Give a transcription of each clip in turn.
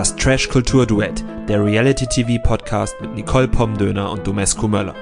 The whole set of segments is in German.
Das Trash Kultur Duett, der Reality TV Podcast mit Nicole Pomdöner und Domescu Möller.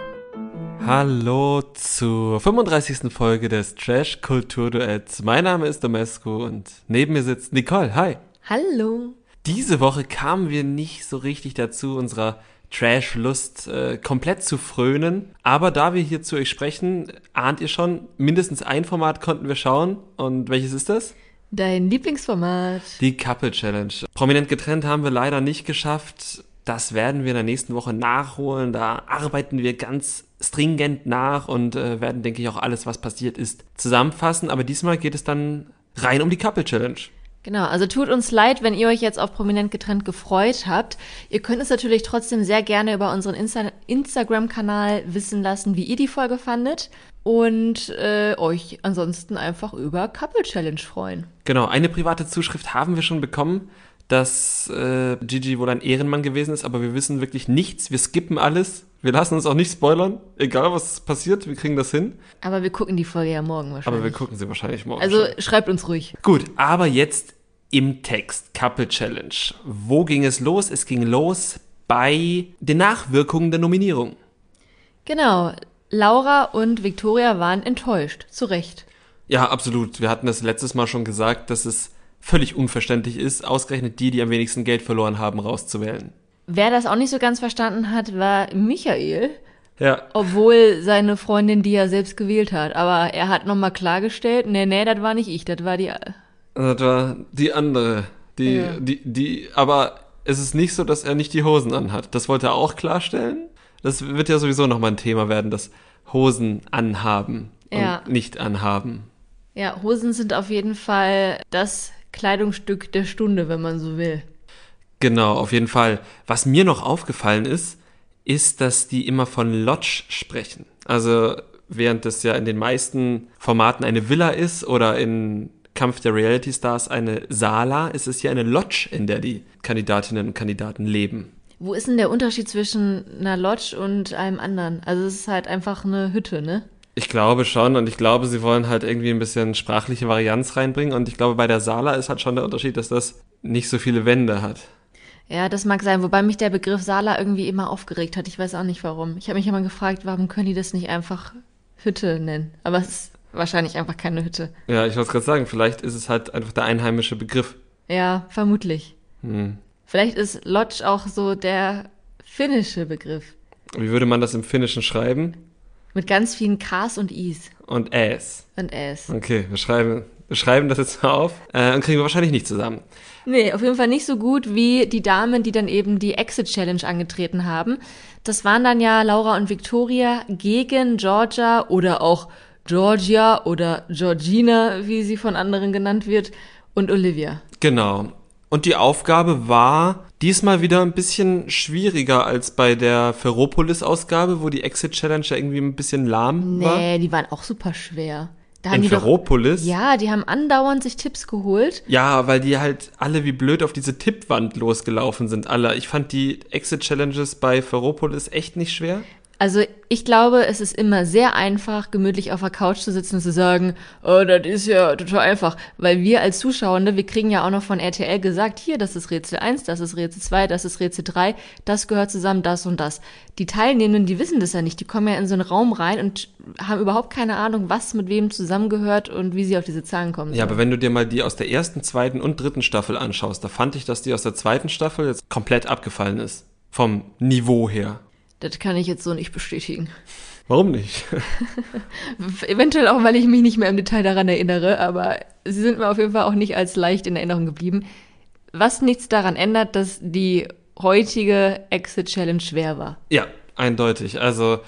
Hallo zur 35. Folge des Trash Kultur Duetts. Mein Name ist Domescu und neben mir sitzt Nicole. Hi. Hallo. Diese Woche kamen wir nicht so richtig dazu, unserer Trash-Lust äh, komplett zu frönen. Aber da wir hier zu euch sprechen, ahnt ihr schon, mindestens ein Format konnten wir schauen. Und welches ist das? Dein Lieblingsformat. Die Couple Challenge. Prominent getrennt haben wir leider nicht geschafft. Das werden wir in der nächsten Woche nachholen. Da arbeiten wir ganz stringent nach und äh, werden, denke ich, auch alles, was passiert ist, zusammenfassen. Aber diesmal geht es dann rein um die Couple Challenge. Genau, also tut uns leid, wenn ihr euch jetzt auf Prominent getrennt gefreut habt. Ihr könnt es natürlich trotzdem sehr gerne über unseren Insta Instagram-Kanal wissen lassen, wie ihr die Folge fandet und äh, euch ansonsten einfach über Couple Challenge freuen. Genau, eine private Zuschrift haben wir schon bekommen, dass äh, Gigi wohl ein Ehrenmann gewesen ist, aber wir wissen wirklich nichts. Wir skippen alles. Wir lassen uns auch nicht spoilern, egal was passiert, wir kriegen das hin. Aber wir gucken die Folge ja morgen wahrscheinlich. Aber wir gucken sie wahrscheinlich morgen. Also schon. schreibt uns ruhig. Gut, aber jetzt im Text Couple Challenge. Wo ging es los? Es ging los bei den Nachwirkungen der Nominierung. Genau, Laura und Victoria waren enttäuscht, zu Recht. Ja, absolut. Wir hatten das letztes Mal schon gesagt, dass es völlig unverständlich ist, ausgerechnet die, die am wenigsten Geld verloren haben, rauszuwählen. Wer das auch nicht so ganz verstanden hat, war Michael. Ja. Obwohl seine Freundin die ja selbst gewählt hat. Aber er hat nochmal klargestellt, nee, nee, das war nicht ich, das war die. Das war die andere. Die, Ja. die, die, aber es ist nicht so, dass er nicht die Hosen anhat. Das wollte er auch klarstellen. Das wird ja sowieso nochmal ein Thema werden, das Hosen anhaben und Ja. nicht anhaben. Ja, Hosen sind auf jeden Fall das Kleidungsstück der Stunde, wenn man so will. Genau, auf jeden Fall. Was mir noch aufgefallen ist, ist, dass die immer von Lodge sprechen. Also während es ja in den meisten Formaten eine Villa ist oder in Kampf der Reality Stars eine Sala, ist es hier eine Lodge, in der die Kandidatinnen und Kandidaten leben. Wo ist denn der Unterschied zwischen einer Lodge und einem anderen? Also es ist halt einfach eine Hütte, ne? Ich glaube schon und ich glaube, sie wollen halt irgendwie ein bisschen sprachliche Varianz reinbringen und ich glaube, bei der Sala ist halt schon der Unterschied, dass das nicht so viele Wände hat. Ja, das mag sein, wobei mich der Begriff Sala irgendwie immer aufgeregt hat. Ich weiß auch nicht warum. Ich habe mich immer gefragt, warum können die das nicht einfach Hütte nennen? Aber es ist wahrscheinlich einfach keine Hütte. Ja, ich wollte gerade sagen, vielleicht ist es halt einfach der einheimische Begriff. Ja, vermutlich. Hm. Vielleicht ist Lodge auch so der finnische Begriff. Wie würde man das im Finnischen schreiben? Mit ganz vielen Ks und Is Und Äs. und S. Okay, wir schreiben, wir schreiben das jetzt mal auf äh, und kriegen wir wahrscheinlich nicht zusammen. Nee, auf jeden Fall nicht so gut wie die Damen, die dann eben die Exit Challenge angetreten haben. Das waren dann ja Laura und Victoria gegen Georgia oder auch Georgia oder Georgina, wie sie von anderen genannt wird, und Olivia. Genau. Und die Aufgabe war diesmal wieder ein bisschen schwieriger als bei der Ferropolis-Ausgabe, wo die Exit Challenge ja irgendwie ein bisschen lahm war. Nee, die waren auch super schwer. Da In doch, Ferropolis? ja, die haben andauernd sich Tipps geholt. Ja, weil die halt alle wie blöd auf diese Tippwand losgelaufen sind, alle. Ich fand die Exit Challenges bei Ferropolis echt nicht schwer. Also ich glaube, es ist immer sehr einfach, gemütlich auf der Couch zu sitzen und zu sagen, oh, das ist ja total einfach. Weil wir als Zuschauende, wir kriegen ja auch noch von RTL gesagt, hier, das ist Rätsel 1, das ist Rätsel 2, das ist Rätsel 3, das gehört zusammen, das und das. Die Teilnehmenden, die wissen das ja nicht, die kommen ja in so einen Raum rein und haben überhaupt keine Ahnung, was mit wem zusammengehört und wie sie auf diese Zahlen kommen. Ja, aber wenn du dir mal die aus der ersten, zweiten und dritten Staffel anschaust, da fand ich, dass die aus der zweiten Staffel jetzt komplett abgefallen ist. Vom Niveau her. Das kann ich jetzt so nicht bestätigen. Warum nicht? Eventuell auch, weil ich mich nicht mehr im Detail daran erinnere, aber sie sind mir auf jeden Fall auch nicht als leicht in Erinnerung geblieben. Was nichts daran ändert, dass die heutige Exit Challenge schwer war. Ja, eindeutig. Also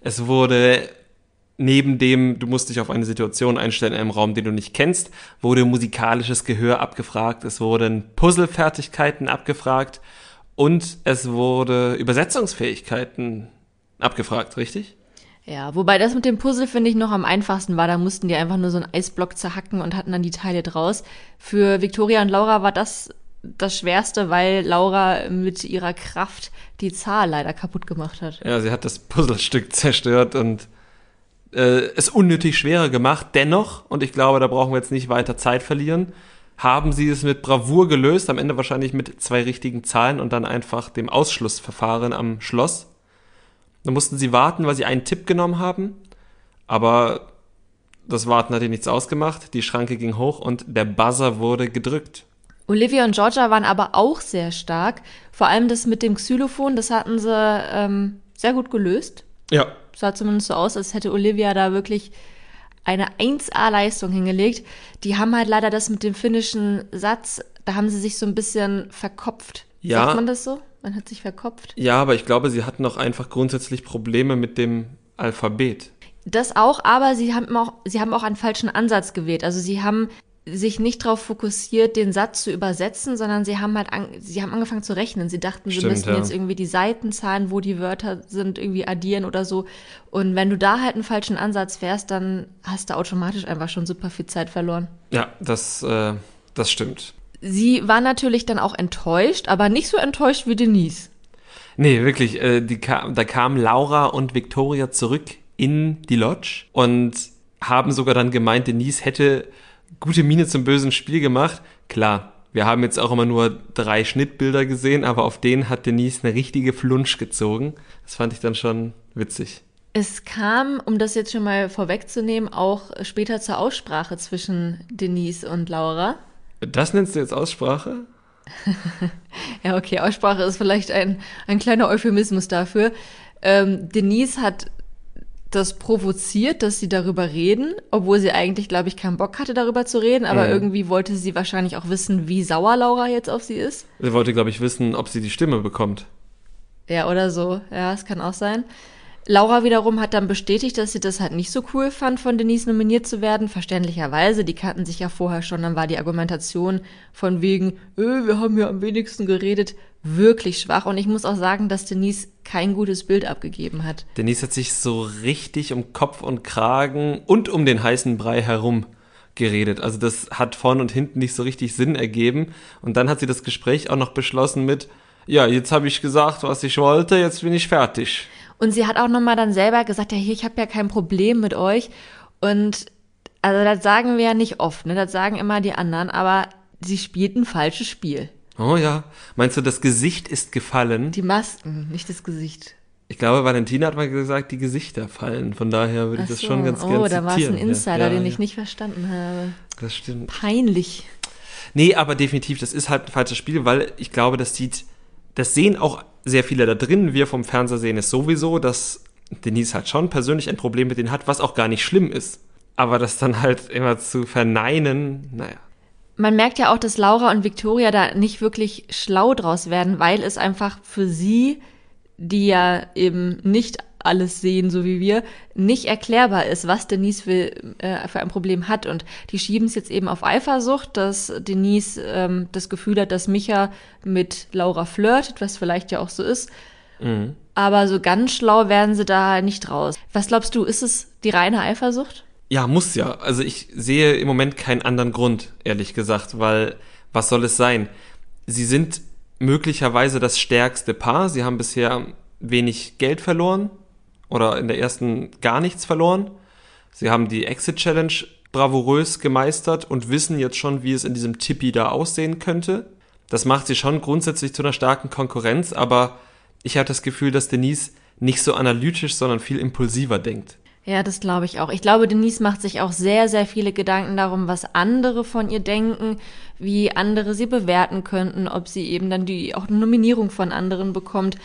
es wurde neben dem, du musst dich auf eine Situation einstellen in einem Raum, den du nicht kennst, wurde musikalisches Gehör abgefragt, es wurden Puzzlefertigkeiten abgefragt und es wurde Übersetzungsfähigkeiten abgefragt, richtig? Ja, wobei das mit dem Puzzle finde ich noch am einfachsten war. Da mussten die einfach nur so einen Eisblock zerhacken und hatten dann die Teile draus. Für Victoria und Laura war das das Schwerste, weil Laura mit ihrer Kraft die Zahl leider kaputt gemacht hat. Ja, sie hat das Puzzlestück zerstört und äh, es unnötig schwerer gemacht. Dennoch, und ich glaube, da brauchen wir jetzt nicht weiter Zeit verlieren, haben sie es mit Bravour gelöst, am Ende wahrscheinlich mit zwei richtigen Zahlen und dann einfach dem Ausschlussverfahren am Schloss. Da mussten sie warten, weil sie einen Tipp genommen haben, aber das Warten hat ihnen nichts ausgemacht, die Schranke ging hoch und der Buzzer wurde gedrückt. Olivia und Georgia waren aber auch sehr stark. Vor allem das mit dem Xylophon, das hatten sie ähm, sehr gut gelöst. Ja. Sah zumindest so aus, als hätte Olivia da wirklich eine 1A-Leistung hingelegt. Die haben halt leider das mit dem finnischen Satz, da haben sie sich so ein bisschen verkopft. Ja. Sagt man das so? Man hat sich verkopft. Ja, aber ich glaube, sie hatten auch einfach grundsätzlich Probleme mit dem Alphabet. Das auch, aber sie haben auch, sie haben auch einen falschen Ansatz gewählt. Also sie haben sich nicht darauf fokussiert, den Satz zu übersetzen, sondern sie haben halt, an, sie haben angefangen zu rechnen. Sie dachten, sie Stimmt, müssten ja. jetzt irgendwie die Seitenzahlen, wo die Wörter sind, irgendwie addieren oder so. Und wenn du da halt einen falschen Ansatz fährst, dann hast du automatisch einfach schon super viel Zeit verloren. Ja, das, äh, das stimmt. Sie war natürlich dann auch enttäuscht, aber nicht so enttäuscht wie Denise. Nee, wirklich, äh, die kam, da kamen Laura und Victoria zurück in die Lodge und haben sogar dann gemeint, Denise hätte gute Miene zum bösen Spiel gemacht. Klar, wir haben jetzt auch immer nur drei Schnittbilder gesehen, aber auf denen hat Denise eine richtige Flunsch gezogen. Das fand ich dann schon witzig. Es kam, um das jetzt schon mal vorwegzunehmen, auch später zur Aussprache zwischen Denise und Laura. Das nennst du jetzt Aussprache? Ja, okay, Aussprache ist vielleicht ein, ein kleiner Euphemismus dafür. Ähm, Denise hat das provoziert, dass sie darüber reden, obwohl sie eigentlich, glaube ich, keinen Bock hatte, darüber zu reden, aber Mhm. irgendwie wollte sie wahrscheinlich auch wissen, wie sauer Laura jetzt auf sie ist. Sie wollte, glaube ich, wissen, ob sie die Stimme bekommt. Ja, oder so. Ja, es kann auch sein. Laura wiederum hat dann bestätigt, dass sie das halt nicht so cool fand, von Denise nominiert zu werden. Verständlicherweise, die kannten sich ja vorher schon. Dann war die Argumentation von wegen, äh, wir haben ja am wenigsten geredet, wirklich schwach. Und ich muss auch sagen, dass Denise kein gutes Bild abgegeben hat. Denise hat sich so richtig um Kopf und Kragen und um den heißen Brei herum geredet. Also das hat vorn und hinten nicht so richtig Sinn ergeben. Und dann hat sie das Gespräch auch noch beschlossen mit, ja, jetzt habe ich gesagt, was ich wollte, jetzt bin ich fertig. Und sie hat auch nochmal dann selber gesagt, ja, hier, ich habe ja kein Problem mit euch. Und also das sagen wir ja nicht oft, ne? Das sagen immer die anderen, aber sie spielt ein falsches Spiel. Oh ja, meinst du, das Gesicht ist gefallen? Die Masken, nicht das Gesicht. Ich glaube, Valentina hat mal gesagt, die Gesichter fallen. Von daher würde ich Ach das so. schon ganz gerne Oh, zitieren. da war es ein Insider, ja, ja, den ja. ich nicht verstanden habe. Das stimmt. Peinlich. Nee, aber definitiv, das ist halt ein falsches Spiel, weil ich glaube, das sieht, das sehen auch sehr viele da drin. Wir vom Fernseher sehen es sowieso, dass Denise halt schon persönlich ein Problem mit denen hat, was auch gar nicht schlimm ist. Aber das dann halt immer zu verneinen, naja. Man merkt ja auch, dass Laura und Victoria da nicht wirklich schlau draus werden, weil es einfach für sie, die ja eben nicht alles sehen, so wie wir, nicht erklärbar ist, was Denise für, äh, für ein Problem hat. Und die schieben es jetzt eben auf Eifersucht, dass Denise ähm, das Gefühl hat, dass Micha mit Laura flirtet, was vielleicht ja auch so ist. Aber so ganz schlau werden sie da nicht raus. Was glaubst du, ist es die reine Eifersucht? Ja, muss ja. Also ich sehe im Moment keinen anderen Grund, ehrlich gesagt, weil was soll es sein? Sie sind möglicherweise das stärkste Paar. Sie haben bisher wenig Geld verloren oder in der ersten gar nichts verloren. Sie haben die Exit Challenge bravourös gemeistert und wissen jetzt schon, wie es in diesem Tippi da aussehen könnte. Das macht sie schon grundsätzlich zu einer starken Konkurrenz, aber ich habe das Gefühl, dass Denise nicht so analytisch, sondern viel impulsiver denkt. Ja, das glaube ich auch. Ich glaube, Denise macht sich auch sehr, sehr viele Gedanken darum, was andere von ihr denken, wie andere sie bewerten könnten, ob sie eben dann die auch eine Nominierung von anderen bekommt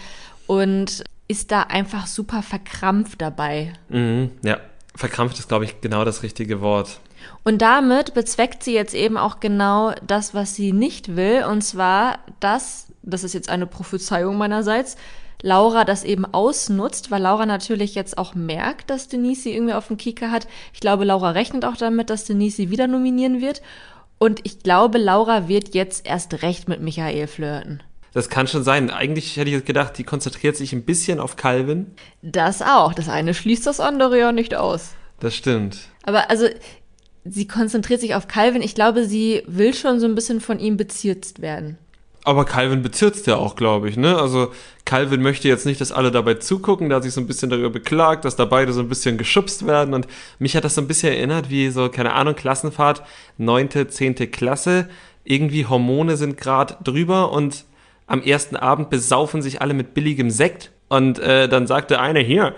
und ist da einfach super verkrampft dabei. Mhm, ja, verkrampft ist, glaube ich, genau das richtige Wort. Und damit bezweckt sie jetzt eben auch genau das, was sie nicht will, und zwar das, das ist jetzt eine Prophezeiung meinerseits, Laura das eben ausnutzt, weil Laura natürlich jetzt auch merkt, dass Denise sie irgendwie auf dem Kieker hat. Ich glaube, Laura rechnet auch damit, dass Denise sie wieder nominieren wird. Und ich glaube, Laura wird jetzt erst recht mit Michael flirten. Das kann schon sein. Eigentlich hätte ich jetzt gedacht, die konzentriert sich ein bisschen auf Calvin. Das auch. Das eine schließt das andere ja nicht aus. Das stimmt. Aber also, sie konzentriert sich auf Calvin. Ich glaube, sie will schon so ein bisschen von ihm bezirzt werden. Aber Calvin bezirzt ja auch, glaube ich, ne? Also Calvin möchte jetzt nicht, dass alle dabei zugucken, da hat sich so ein bisschen darüber beklagt, dass da beide so ein bisschen geschubst werden und mich hat das so ein bisschen erinnert wie so, keine Ahnung, Klassenfahrt, neunte, zehnte Klasse, irgendwie Hormone sind gerade drüber und am ersten Abend besaufen sich alle mit billigem Sekt und äh, dann sagte eine hier,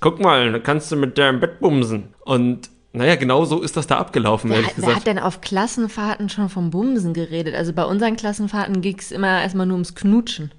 guck mal, da kannst du mit der im Bett bumsen und naja, genau so ist das da abgelaufen, Wer, ehrlich hat- wer gesagt. hat denn auf Klassenfahrten schon vom Bumsen geredet? Also bei unseren Klassenfahrten ging es immer erstmal nur ums Knutschen.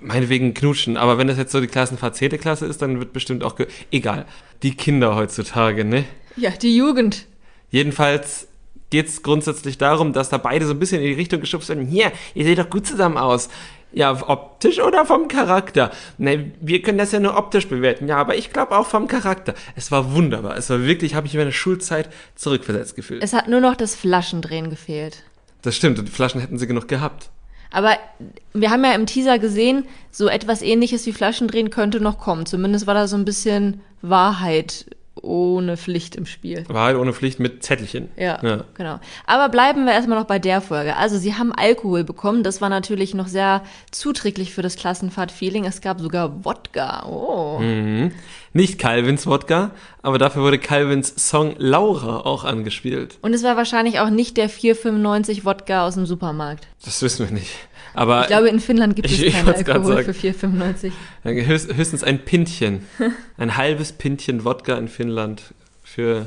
Meinetwegen knutschen, aber wenn das jetzt so die Klassenfahrt 10. Klasse ist, dann wird bestimmt auch ge egal. Die Kinder heutzutage, ne? Ja, die Jugend. Jedenfalls geht's grundsätzlich darum, dass da beide so ein bisschen in die Richtung geschubst werden. Hier, ihr seht doch gut zusammen aus. Ja, optisch oder vom Charakter? Ne, wir können das ja nur optisch bewerten. Ja, aber ich glaube auch vom Charakter. Es war wunderbar. Es war wirklich, habe ich in meine Schulzeit zurückversetzt gefühlt. Es hat nur noch das Flaschendrehen gefehlt. Das stimmt. Und die Flaschen hätten sie genug gehabt. Aber wir haben ja im Teaser gesehen, so etwas ähnliches wie Flaschendrehen könnte noch kommen. Zumindest war da so ein bisschen Wahrheit ohne Pflicht im Spiel. Wahrheit ohne Pflicht mit Zettelchen. Ja, ja. genau. Aber bleiben wir erstmal noch bei der Folge. Also sie haben Alkohol bekommen. Das war natürlich noch sehr zuträglich für das Klassenfahrt-Feeling. Es gab sogar Wodka. Oh. Mhm. Nicht Calvins Wodka, aber dafür wurde Calvins Song Laura auch angespielt. Und es war wahrscheinlich auch nicht der 4,95 Wodka aus dem Supermarkt. Das wissen wir nicht. Aber Ich glaube, in Finnland gibt es Ich- ich keinen grad Alkohol für 4,95. höchst, höchstens ein Pintchen. Ein halbes Pintchen Wodka in Finnland für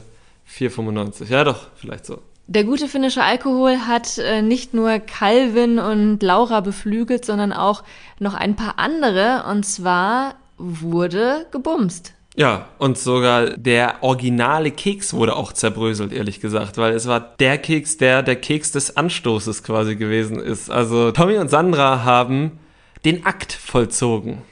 4,95. Ja, doch, vielleicht so. Der gute finnische Alkohol hat äh, nicht nur Calvin und Laura beflügelt, sondern auch noch ein paar andere. Und zwar wurde gebumst. Ja, und sogar der originale Keks wurde auch zerbröselt, ehrlich gesagt, weil es war der Keks, der der Keks des Anstoßes quasi gewesen ist. Also Tommy und Sandra haben den Akt vollzogen.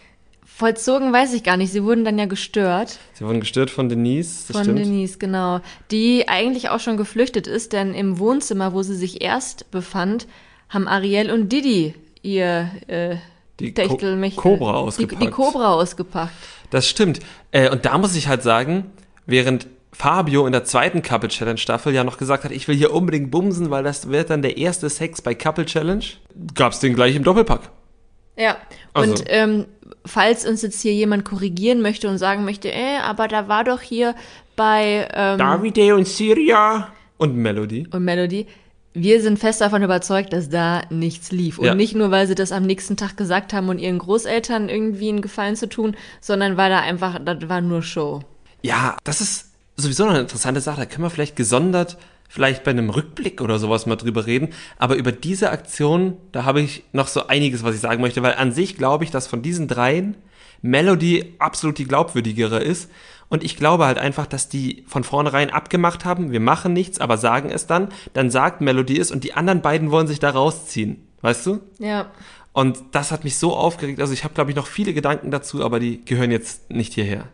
Vollzogen weiß ich gar nicht. Sie wurden dann ja gestört Sie wurden gestört von Denise, das von stimmt. Denise, genau. Die eigentlich auch schon geflüchtet ist, denn im Wohnzimmer, wo sie sich erst befand, haben Ariel und Didi ihr äh, Die Ko Techtelmechtel- Cobra die, ausgepackt. die Cobra ausgepackt. Das stimmt. Äh, und da muss ich halt sagen, während Fabio in der zweiten Couple Challenge Staffel ja noch gesagt hat, ich will hier unbedingt bumsen, weil das wird dann der erste Sex bei Couple Challenge, gab's den gleich im Doppelpack. Ja, Also- und ähm, falls uns jetzt hier jemand korrigieren möchte und sagen möchte, äh, aber da war doch hier bei ähm, Davide und Syria und Melody. und Melody, wir sind fest davon überzeugt, dass da nichts lief. Und Ja. nicht nur, weil sie das am nächsten Tag gesagt haben und ihren Großeltern irgendwie einen Gefallen zu tun, sondern weil da einfach, das war nur Show. Ja, das ist sowieso noch eine interessante Sache. Da können wir vielleicht gesondert, vielleicht bei einem Rückblick oder sowas mal drüber reden. Aber über diese Aktion, da habe ich noch so einiges, was ich sagen möchte, weil an sich glaube ich, dass von diesen dreien Melody absolut die glaubwürdigere ist. Und ich glaube halt einfach, dass die von vornherein abgemacht haben, wir machen nichts, aber sagen es dann. Dann sagt Melody es und die anderen beiden wollen sich da rausziehen. Weißt du? Ja. Und das hat mich so aufgeregt. Also ich habe, glaube ich, noch viele Gedanken dazu, aber die gehören jetzt nicht hierher.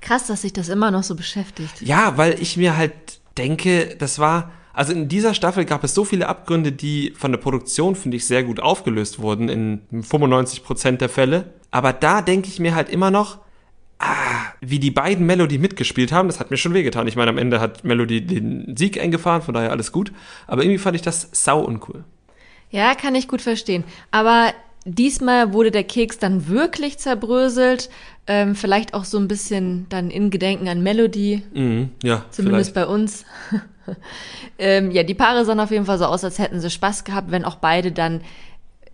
Krass, dass sich das immer noch so beschäftigt. Ja, weil ich mir halt denke, das war, also in dieser Staffel gab es so viele Abgründe, die von der Produktion, finde ich, sehr gut aufgelöst wurden in 95 Prozent der Fälle. Aber da denke ich mir halt immer noch, ah, wie die beiden Melody mitgespielt haben, das hat mir schon wehgetan. Ich meine, am Ende hat Melody den Sieg eingefahren, von daher alles gut. Aber irgendwie fand ich das sau uncool. Ja, kann ich gut verstehen. Aber diesmal wurde der Keks dann wirklich zerbröselt. Ähm, vielleicht auch so ein bisschen dann in Gedenken an Melody, Mhm, ja, zumindest vielleicht. bei uns. ähm, ja, die Paare sahen auf jeden Fall so aus, als hätten sie Spaß gehabt, wenn auch beide dann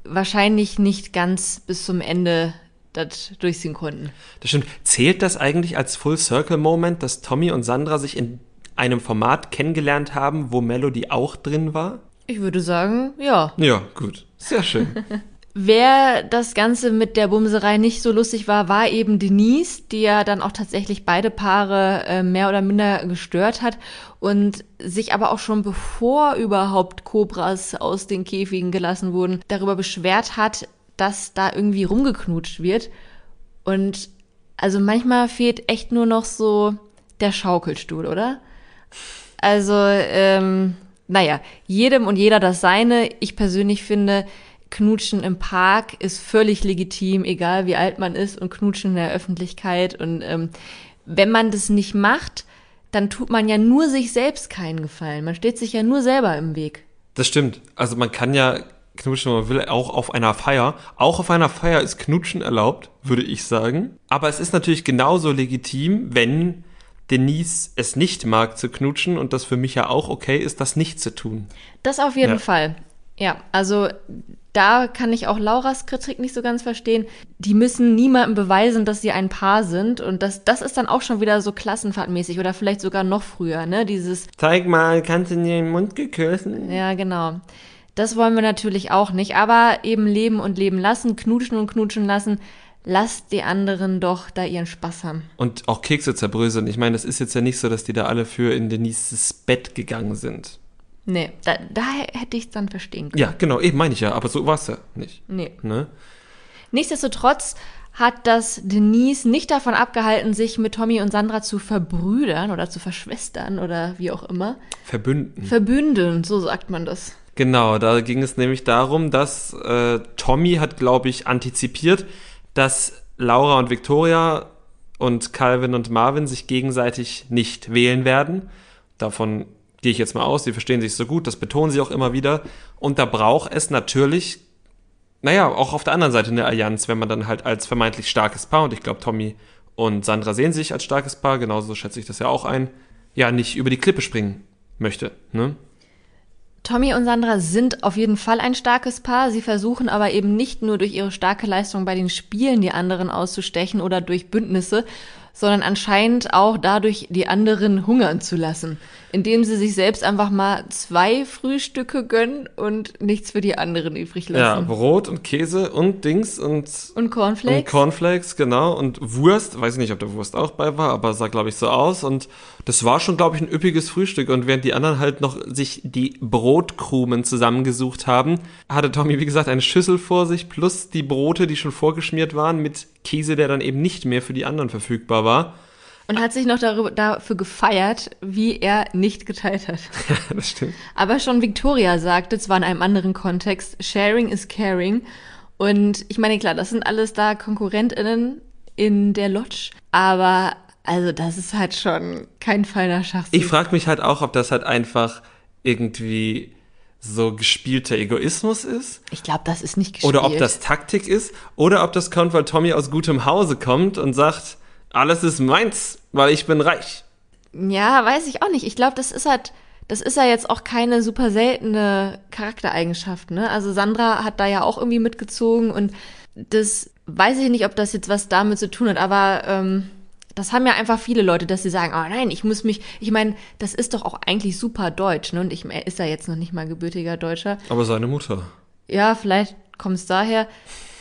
wahrscheinlich nicht ganz bis zum Ende das durchziehen konnten. Das stimmt. Zählt das eigentlich als Full Circle Moment, dass Tommy und Sandra sich in einem Format kennengelernt haben, wo Melody auch drin war? Ich würde sagen, ja. Ja, gut. Sehr schön. Wer das Ganze mit der Bumserei nicht so lustig war, war eben Denise, die ja dann auch tatsächlich beide Paare äh, mehr oder minder gestört hat und sich aber auch schon bevor überhaupt Kobras aus den Käfigen gelassen wurden, darüber beschwert hat, dass da irgendwie rumgeknutscht wird. Und also manchmal fehlt echt nur noch so der Schaukelstuhl, oder? Also, ähm, naja, jedem und jeder das seine. Ich persönlich finde, Knutschen im Park ist völlig legitim, egal wie alt man ist und Knutschen in der Öffentlichkeit. Und ähm, wenn man das nicht macht, dann tut man ja nur sich selbst keinen Gefallen. Man steht sich ja nur selber im Weg. Das stimmt. Also man kann ja knutschen, wenn man will, auch auf einer Feier. Auch auf einer Feier ist Knutschen erlaubt, würde ich sagen. Aber es ist natürlich genauso legitim, wenn Denise es nicht mag zu knutschen und das für mich ja auch okay ist, das nicht zu tun. Das auf jeden Ja. Fall. Ja, also da kann ich auch Lauras Kritik nicht so ganz verstehen. Die müssen niemandem beweisen, dass sie ein Paar sind. Und das, das ist dann auch schon wieder so klassenfahrtmäßig oder vielleicht sogar noch früher, ne? Dieses, Zeig mal, kannst du in den Mund geküssen? ja, genau. Das wollen wir natürlich auch nicht. Aber eben leben und leben lassen, knutschen und knutschen lassen. Lasst die anderen doch da ihren Spaß haben. Und auch Kekse zerbröseln. Ich meine, das ist jetzt ja nicht so, dass die da alle für in Denises Bett gegangen sind. Nee, da, da hätte ich es dann verstehen können. Ja, genau, eben meine ich ja, aber so war es ja nicht. Nee. Ne? Nichtsdestotrotz hat das Denise nicht davon abgehalten, sich mit Tommy und Sandra zu verbrüdern oder zu verschwestern oder wie auch immer. Verbünden. Verbünden, so sagt man das. Genau, da ging es nämlich darum, dass äh, Tommy hat, glaube ich, antizipiert, dass Laura und Victoria und Calvin und Marvin sich gegenseitig nicht wählen werden. Davon gehe ich jetzt mal aus, sie verstehen sich so gut, das betonen sie auch immer wieder. Und da braucht es natürlich, naja, auch auf der anderen Seite eine Allianz, wenn man dann halt als vermeintlich starkes Paar, und ich glaube, Tommy und Sandra sehen sich als starkes Paar, genauso schätze ich das ja auch ein, ja, nicht über die Klippe springen möchte. Ne? Tommy und Sandra sind auf jeden Fall ein starkes Paar. Sie versuchen aber eben nicht nur durch ihre starke Leistung bei den Spielen die anderen auszustechen oder durch Bündnisse, sondern anscheinend auch dadurch die anderen hungern zu lassen, indem sie sich selbst einfach mal zwei Frühstücke gönnen und nichts für die anderen übrig Ja, lassen. Brot und Käse und Dings und, und Cornflakes? und Cornflakes, genau. Und Wurst, weiß ich nicht, ob da Wurst auch bei war, aber sah, glaube ich, so aus. Und das war schon, glaube ich, ein üppiges Frühstück. Und während die anderen halt noch sich die Brotkrumen zusammengesucht haben, hatte Tommy, wie gesagt, eine Schüssel vor sich plus die Brote, die schon vorgeschmiert waren, mit Käse, der dann eben nicht mehr für die anderen verfügbar war. und hat sich noch darüber, dafür gefeiert, wie er nicht geteilt hat. Ja, das stimmt. Aber schon Victoria sagte, zwar in einem anderen Kontext, sharing is caring. Und ich meine, klar, das sind alles da KonkurrentInnen in der Lodge. Aber also das ist halt schon kein feiner Schachzug. Ich frage mich halt auch, ob das halt einfach irgendwie so gespielter Egoismus ist. Ich glaube, das ist nicht gespielt. Oder ob das Taktik ist, oder ob das kommt, weil Tommy aus gutem Hause kommt und sagt, alles ist meins, weil ich bin reich. Ja, weiß ich auch nicht. Ich glaube, das ist halt, das ist ja jetzt auch keine super seltene Charaktereigenschaft, ne? Also Sandra hat da ja auch irgendwie mitgezogen und das weiß ich nicht, ob das jetzt was damit zu tun hat, aber ähm, das haben ja einfach viele Leute, dass sie sagen, oh nein, ich muss mich, ich meine, das ist doch auch eigentlich super deutsch, ne? Und ich er ist ja jetzt noch nicht mal gebürtiger Deutscher. Aber seine Mutter. Ja, vielleicht kommt es daher.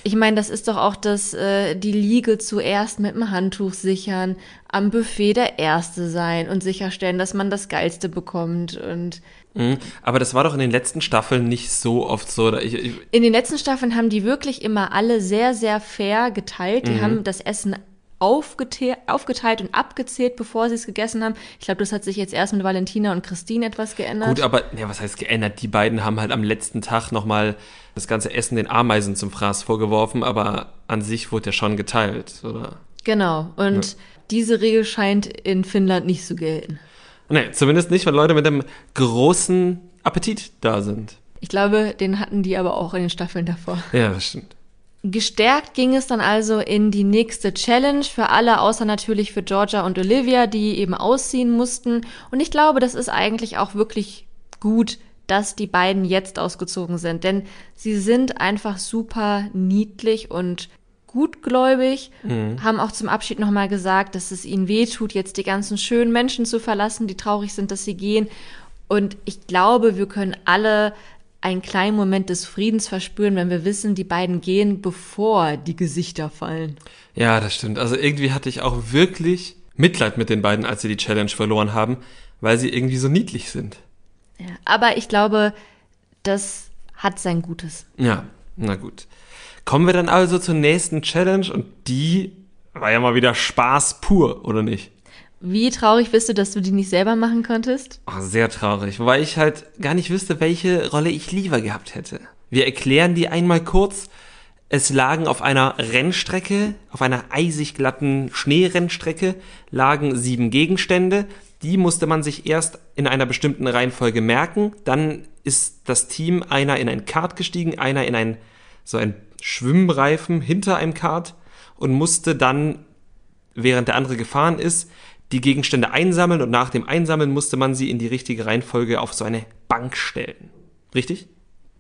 Ich meine, das ist doch auch das, äh, die Liege zuerst mit dem Handtuch sichern, am Buffet der Erste sein und sicherstellen, dass man das Geilste bekommt. Und Mhm. Aber das war doch in den letzten Staffeln nicht so oft so. Oder ich, ich, in den letzten Staffeln haben die wirklich immer alle sehr, sehr fair geteilt. Die haben das Essen aufgete aufgeteilt und abgezählt, bevor sie es gegessen haben. Ich glaube, das hat sich jetzt erst mit Valentina und Christine etwas geändert. gut, aber ja, was heißt geändert? Die beiden haben halt am letzten Tag nochmal das ganze Essen den Ameisen zum Fraß vorgeworfen, aber an sich wurde ja schon geteilt, oder? Genau. Und diese Regel scheint in Finnland nicht zu gelten. Nee, zumindest nicht, weil Leute mit einem großen Appetit da sind. Ich glaube, den hatten die aber auch in den Staffeln davor. Ja, das stimmt. Gestärkt ging es dann also in die nächste Challenge für alle, außer natürlich für Georgia und Olivia, die eben ausziehen mussten. Und ich glaube, das ist eigentlich auch wirklich gut, dass die beiden jetzt ausgezogen sind, denn sie sind einfach super niedlich und gutgläubig, haben auch zum Abschied nochmal gesagt, dass es ihnen wehtut, jetzt die ganzen schönen Menschen zu verlassen, die traurig sind, dass sie gehen. Und ich glaube, wir können alle einen kleinen Moment des Friedens verspüren, wenn wir wissen, die beiden gehen, bevor die Gesichter fallen. Ja, das stimmt. Also irgendwie hatte ich auch wirklich Mitleid mit den beiden, als sie die Challenge verloren haben, weil sie irgendwie so niedlich sind. Ja, aber ich glaube, das hat sein Gutes. Ja, na gut. Kommen wir dann also zur nächsten Challenge und die war ja mal wieder Spaß pur, oder nicht? Wie traurig bist du, dass du die nicht selber machen konntest? Oh, sehr traurig, wobei ich halt gar nicht wüsste, welche Rolle ich lieber gehabt hätte. Wir erklären die einmal kurz. Es lagen auf einer Rennstrecke, auf einer eisig glatten Schneerennstrecke, lagen sieben Gegenstände, die musste man sich erst in einer bestimmten Reihenfolge merken. Dann ist das Team einer in ein Kart gestiegen, einer in ein so ein Schwimmreifen hinter einem Kart und musste dann, während der andere gefahren ist, die Gegenstände einsammeln und nach dem Einsammeln musste man sie in die richtige Reihenfolge auf so eine Bank stellen. Richtig?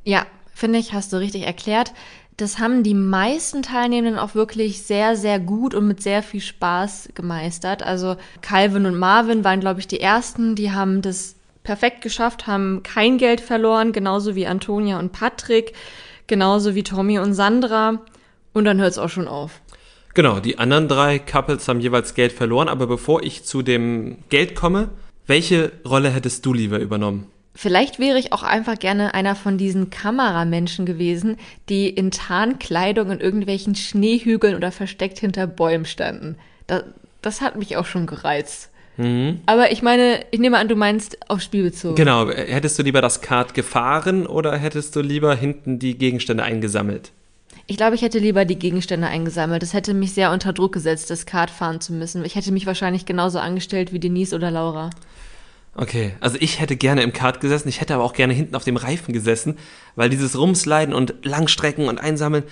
Ja, finde ich, hast du richtig erklärt. Das haben die meisten Teilnehmenden auch wirklich sehr, sehr gut und mit sehr viel Spaß gemeistert. Also Calvin und Marvin waren, glaube ich, die ersten, die haben das perfekt geschafft, haben kein Geld verloren, genauso wie Antonia und Patrick, genauso wie Tommy und Sandra. Und dann hört es auch schon auf. Genau, die anderen drei Couples haben jeweils Geld verloren, aber bevor ich zu dem Geld komme, welche Rolle hättest du lieber übernommen? Vielleicht wäre ich auch einfach gerne einer von diesen Kameramenschen gewesen, die in Tarnkleidung in irgendwelchen Schneehügeln oder versteckt hinter Bäumen standen. Das, das hat mich auch schon gereizt. Mhm. Aber ich meine, ich nehme an, du meinst auf Spiel bezogen. Genau, hättest du lieber das Kart gefahren oder hättest du lieber hinten die Gegenstände eingesammelt? Ich glaube, ich hätte lieber die Gegenstände eingesammelt. Das hätte mich sehr unter Druck gesetzt, das Kart fahren zu müssen. Ich hätte mich wahrscheinlich genauso angestellt wie Denise oder Laura. Okay, also ich hätte gerne im Kart gesessen, ich hätte aber auch gerne hinten auf dem Reifen gesessen, weil dieses Rumsliden und Langstrecken und Einsammeln,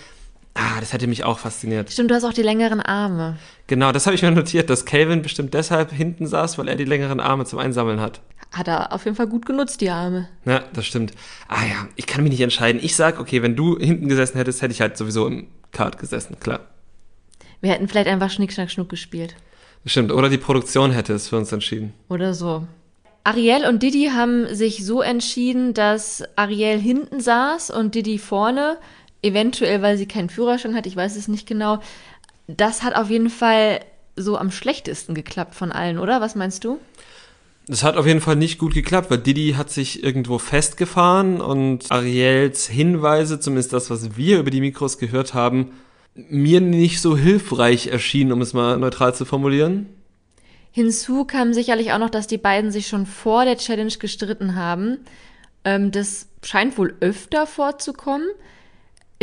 ah, das hätte mich auch fasziniert. Stimmt, du hast auch die längeren Arme. Genau, das habe ich mir notiert, dass Calvin bestimmt deshalb hinten saß, weil er die längeren Arme zum Einsammeln hat. Hat er auf jeden Fall gut genutzt, die Arme. Ja, das stimmt. Ah ja, ich kann mich nicht entscheiden. Ich sag, okay, wenn du hinten gesessen hättest, hätte ich halt sowieso im Kart gesessen, klar. Wir hätten vielleicht einfach Schnick, Schnack, Schnuck gespielt. Stimmt, oder die Produktion hätte es für uns entschieden. Oder so. Ariel und Didi haben sich so entschieden, dass Ariel hinten saß und Didi vorne, eventuell weil sie keinen Führerschein hat, ich weiß es nicht genau. Das hat auf jeden Fall so am schlechtesten geklappt von allen, oder? Was meinst du? Das hat auf jeden Fall nicht gut geklappt, weil Didi hat sich irgendwo festgefahren und Ariels Hinweise, zumindest das, was wir über die Mikros gehört haben, mir nicht so hilfreich erschienen, um es mal neutral zu formulieren. Hinzu kam sicherlich auch noch, dass die beiden sich schon vor der Challenge gestritten haben. Ähm, das scheint wohl öfter vorzukommen.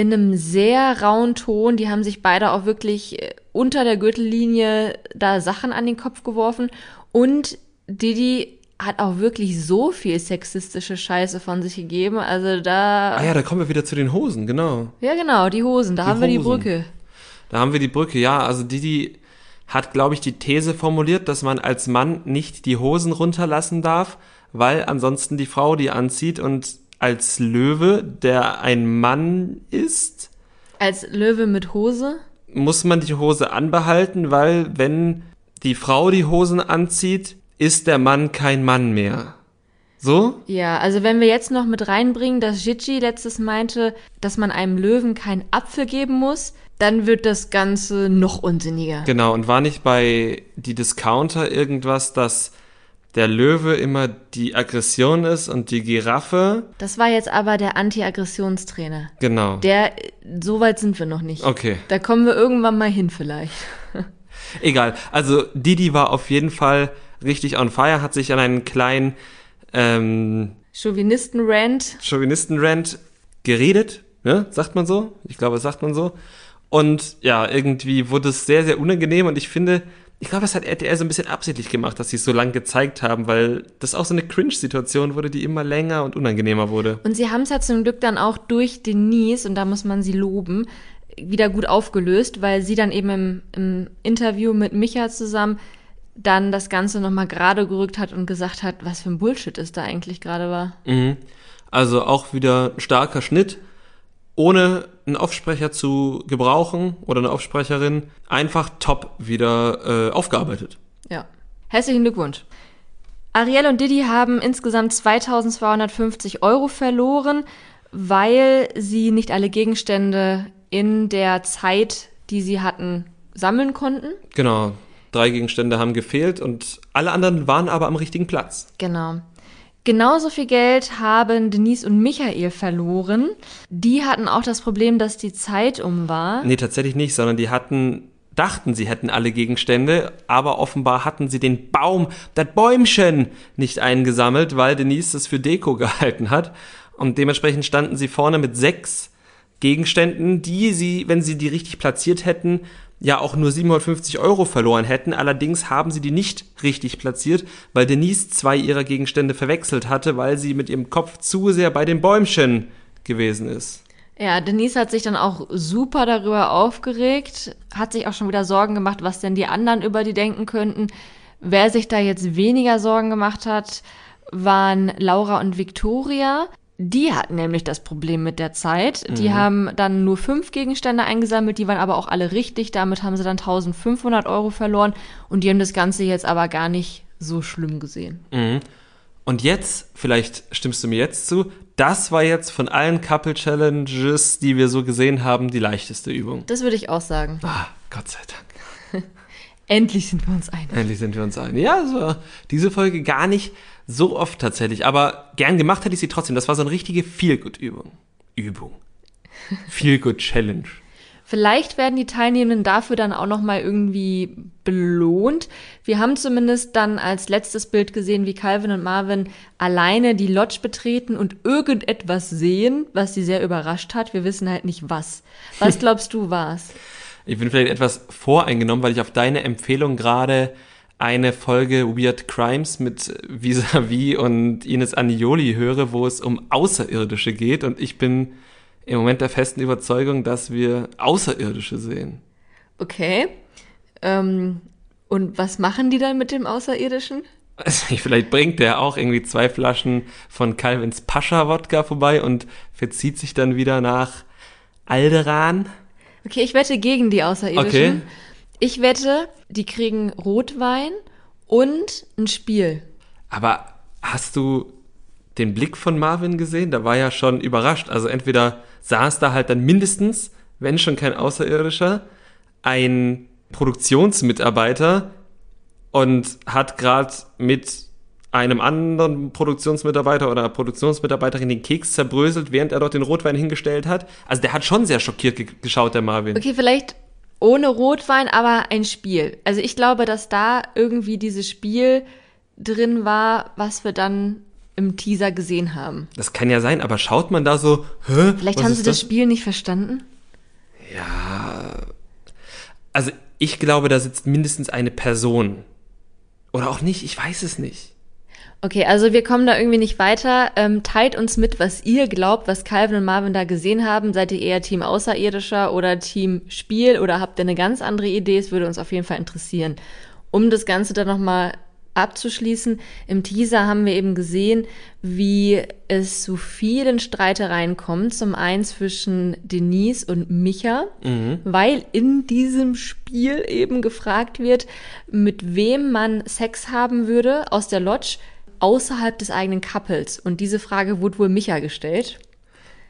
In einem sehr rauen Ton. Die haben sich beide auch wirklich äh, unter der Gürtellinie da Sachen an den Kopf geworfen. Und Didi hat auch wirklich so viel sexistische Scheiße von sich gegeben. Also da. Ah ja, da kommen wir wieder zu den Hosen, genau. Ja, genau, die Hosen. Da die haben wir die Brücke. Da haben wir die Brücke, ja. Also Didi hat, glaube ich, die These formuliert, dass man als Mann nicht die Hosen runterlassen darf, weil ansonsten die Frau die anzieht und als Löwe, der ein Mann ist. Als Löwe mit Hose? Muss man die Hose anbehalten, weil wenn die Frau die Hosen anzieht, ist der Mann kein Mann mehr. So? Ja, also wenn wir jetzt noch mit reinbringen, dass Gigi letztes meinte, dass man einem Löwen keinen Apfel geben muss, dann wird das Ganze noch unsinniger. Genau, und war nicht bei die Discounter irgendwas, dass der Löwe immer die Aggression ist und die Giraffe. Das war jetzt aber der Anti-Aggressionstrainer. Genau. Der, so weit sind wir noch nicht. Okay. Da kommen wir irgendwann mal hin vielleicht. Egal. Also Didi war auf jeden Fall richtig on fire, hat sich an einen kleinen ähm, Chauvinisten-Rant. Chauvinisten-Rant geredet, ne? Sagt man so? Ich glaube, das sagt man so. Und ja, irgendwie wurde es sehr, sehr unangenehm und ich finde, ich glaube, es hat RTL so ein bisschen absichtlich gemacht, dass sie es so lang gezeigt haben, weil das auch so eine Cringe-Situation wurde, die immer länger und unangenehmer wurde. Und sie haben es ja zum Glück dann auch durch Denise, und da muss man sie loben, wieder gut aufgelöst, weil sie dann eben im, im Interview mit Micha zusammen dann das Ganze nochmal gerade gerückt hat und gesagt hat, was für ein Bullshit es da eigentlich gerade war. Mhm. Also auch wieder ein starker Schnitt ohne einen Aufsprecher zu gebrauchen oder eine Aufsprecherin, einfach top wieder äh, aufgearbeitet. Ja. Herzlichen Glückwunsch. Ariel und Didi haben insgesamt 2250 Euro verloren, weil sie nicht alle Gegenstände in der Zeit, die sie hatten, sammeln konnten. Genau. Drei Gegenstände haben gefehlt und alle anderen waren aber am richtigen Platz. Genau. Genauso viel Geld haben Denise und Michael verloren. Die hatten auch das Problem, dass die Zeit um war. Nee, tatsächlich nicht, sondern die hatten, dachten, sie hätten alle Gegenstände, aber offenbar hatten sie den Baum, das Bäumchen nicht eingesammelt, weil Denise es für Deko gehalten hat. Und dementsprechend standen sie vorne mit sechs Gegenständen, die sie, wenn sie die richtig platziert hätten, ja auch nur 750 Euro verloren hätten. Allerdings haben sie die nicht richtig platziert, weil Denise zwei ihrer Gegenstände verwechselt hatte, weil sie mit ihrem Kopf zu sehr bei den Bäumchen gewesen ist. Ja, Denise hat sich dann auch super darüber aufgeregt, hat sich auch schon wieder Sorgen gemacht, was denn die anderen über die denken könnten. Wer sich da jetzt weniger Sorgen gemacht hat, waren Laura und Victoria. Die hatten nämlich das Problem mit der Zeit. Die Mhm. haben dann nur fünf Gegenstände eingesammelt, die waren aber auch alle richtig. Damit haben sie dann 1500 Euro verloren und die haben das Ganze jetzt aber gar nicht so schlimm gesehen. Und jetzt, vielleicht stimmst du mir jetzt zu, das war jetzt von allen Couple Challenges, die wir so gesehen haben, die leichteste Übung. Das würde ich auch sagen. Ah, Gott sei Dank. Endlich sind wir uns einig. Endlich sind wir uns einig. Ja, so, diese Folge gar nicht so oft tatsächlich, aber gern gemacht hätte ich sie trotzdem. Das war so eine richtige Feel-Good-Übung. Übung. Feel-Good-Challenge. Vielleicht werden die Teilnehmenden dafür dann auch noch mal irgendwie belohnt. Wir haben zumindest dann als letztes Bild gesehen, wie Calvin und Marvin alleine die Lodge betreten und irgendetwas sehen, was sie sehr überrascht hat. Wir wissen halt nicht was. Was glaubst du war's? Ich bin vielleicht etwas voreingenommen, weil ich auf deine Empfehlung gerade eine Folge Weird Crimes mit Visavi und Ines Anioli höre, wo es um Außerirdische geht und ich bin im Moment der festen Überzeugung, dass wir Außerirdische sehen. Okay. Ähm, und was machen die dann mit dem Außerirdischen? Also, vielleicht bringt der auch irgendwie zwei Flaschen von Calvins Pascha-Wodka vorbei und verzieht sich dann wieder nach Alderan. Okay, ich wette gegen die Außerirdischen. Okay. Ich wette, die kriegen Rotwein und ein Spiel. Aber hast du den Blick von Marvin gesehen? Da war ja schon überrascht. Also entweder saß da halt dann mindestens, wenn schon kein Außerirdischer, ein Produktionsmitarbeiter und hat gerade mit einem anderen Produktionsmitarbeiter oder Produktionsmitarbeiterin den Keks zerbröselt, während er dort den Rotwein hingestellt hat. Also der hat schon sehr schockiert ge geschaut, der Marvin. Okay, vielleicht ohne Rotwein, aber ein Spiel. Also ich glaube, dass da irgendwie dieses Spiel drin war, was wir dann im Teaser gesehen haben. Das kann ja sein, aber schaut man da so, hä? Vielleicht haben sie das Spiel nicht verstanden. Also ich glaube, da sitzt mindestens eine Person. Oder auch nicht, ich weiß es nicht. Okay, also wir kommen da irgendwie nicht weiter. Ähm, teilt uns mit, was ihr glaubt, was Calvin und Marvin da gesehen haben. Seid ihr eher Team Außerirdischer oder Team Spiel oder habt ihr eine ganz andere Idee? Es würde uns auf jeden Fall interessieren. Um das Ganze dann nochmal abzuschließen, im Teaser haben wir eben gesehen, wie es zu vielen Streitereien kommt. Zum einen zwischen Denise und Micha, weil in diesem Spiel eben gefragt wird, mit wem man Sex haben würde aus der Lodge außerhalb des eigenen Couples. Und diese Frage wurde wohl Micha gestellt.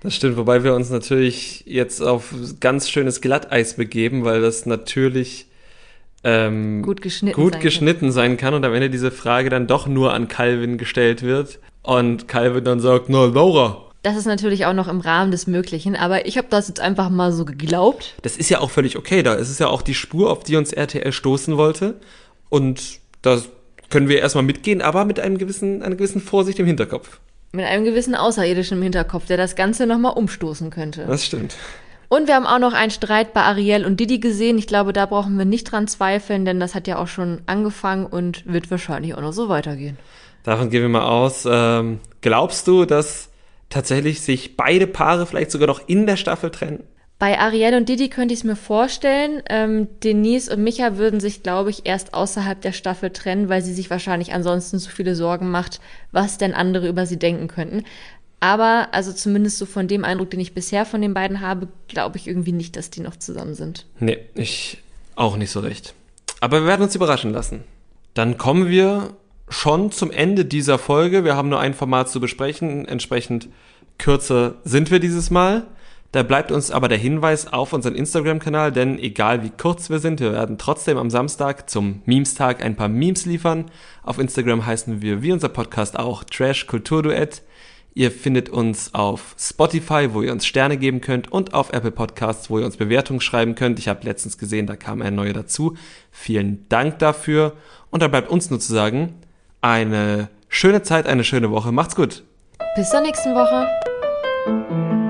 Das stimmt, wobei wir uns natürlich jetzt auf ganz schönes Glatteis begeben, weil das natürlich ähm, Gut geschnitten gut sein geschnitten sein kann und am Ende diese Frage dann doch nur an Calvin gestellt wird und Calvin dann sagt, na Laura. Das ist natürlich auch noch im Rahmen des Möglichen, aber ich habe das jetzt einfach mal so geglaubt. Das ist ja auch völlig okay, da ist es ja auch die Spur, auf die uns RTL stoßen wollte und da können wir erstmal mitgehen, aber mit einem gewissen, einer gewissen Vorsicht im Hinterkopf. Mit einem gewissen Außerirdischen im Hinterkopf, der das Ganze nochmal umstoßen könnte. Das stimmt. Und wir haben auch noch einen Streit bei Ariel und Didi gesehen. Ich glaube, da brauchen wir nicht dran zweifeln, denn das hat ja auch schon angefangen und wird wahrscheinlich auch noch so weitergehen. Davon gehen wir mal aus. Ähm, glaubst du, dass tatsächlich sich beide Paare vielleicht sogar noch in der Staffel trennen? Bei Ariel und Didi könnte ich es mir vorstellen. Ähm, Denise und Micha würden sich, glaube ich, erst außerhalb der Staffel trennen, weil sie sich wahrscheinlich ansonsten zu viele Sorgen macht, was denn andere über sie denken könnten. Aber, also zumindest so von dem Eindruck, den ich bisher von den beiden habe, glaube ich irgendwie nicht, dass die noch zusammen sind. Nee, ich auch nicht so recht. Aber wir werden uns überraschen lassen. Dann kommen wir schon zum Ende dieser Folge. Wir haben nur ein Format zu besprechen. Entsprechend kürzer sind wir dieses Mal. Da bleibt uns aber der Hinweis auf unseren Instagram-Kanal, denn egal wie kurz wir sind, wir werden trotzdem am Samstag zum Memes-Tag ein paar Memes liefern. Auf Instagram heißen wir wie unser Podcast auch Trash Kulturduett. Ihr findet uns auf Spotify, wo ihr uns Sterne geben könnt und auf Apple Podcasts, wo ihr uns Bewertungen schreiben könnt. Ich habe letztens gesehen, da kam ein neuer dazu. Vielen Dank dafür. Und da bleibt uns nur zu sagen, eine schöne Zeit, eine schöne Woche. Macht's gut. Bis zur nächsten Woche.